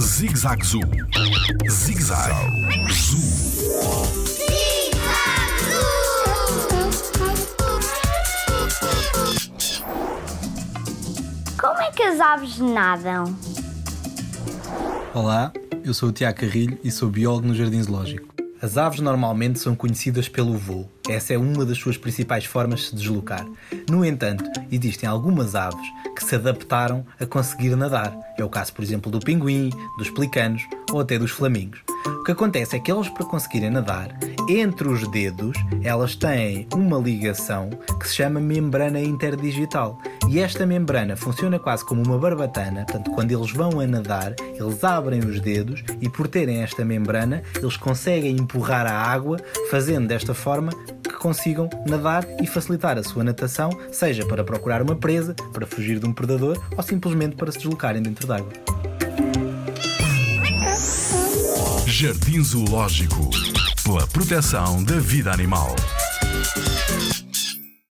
Zig Zag Zoo. Zig Zag Zoo. Como é que as aves nadam? Olá, eu sou o Tiago Carrilho e sou biólogo no Jardim Zoológico. As aves normalmente são conhecidas pelo voo. Essa é uma das suas principais formas de se deslocar. No entanto, existem algumas aves que se adaptaram a conseguir nadar. É o caso, por exemplo, do pinguim, dos pelicanos ou até dos flamingos. O que acontece é que elas, para conseguirem nadar, entre os dedos, elas têm uma ligação que se chama membrana interdigital. E esta membrana funciona quase como uma barbatana, portanto, quando eles vão a nadar, eles abrem os dedos e, por terem esta membrana, eles conseguem empurrar a água, fazendo desta forma que consigam nadar e facilitar a sua natação, seja para procurar uma presa, para fugir de um predador ou simplesmente para se deslocarem dentro d'água. Jardim Zoológico. Pela proteção da vida animal.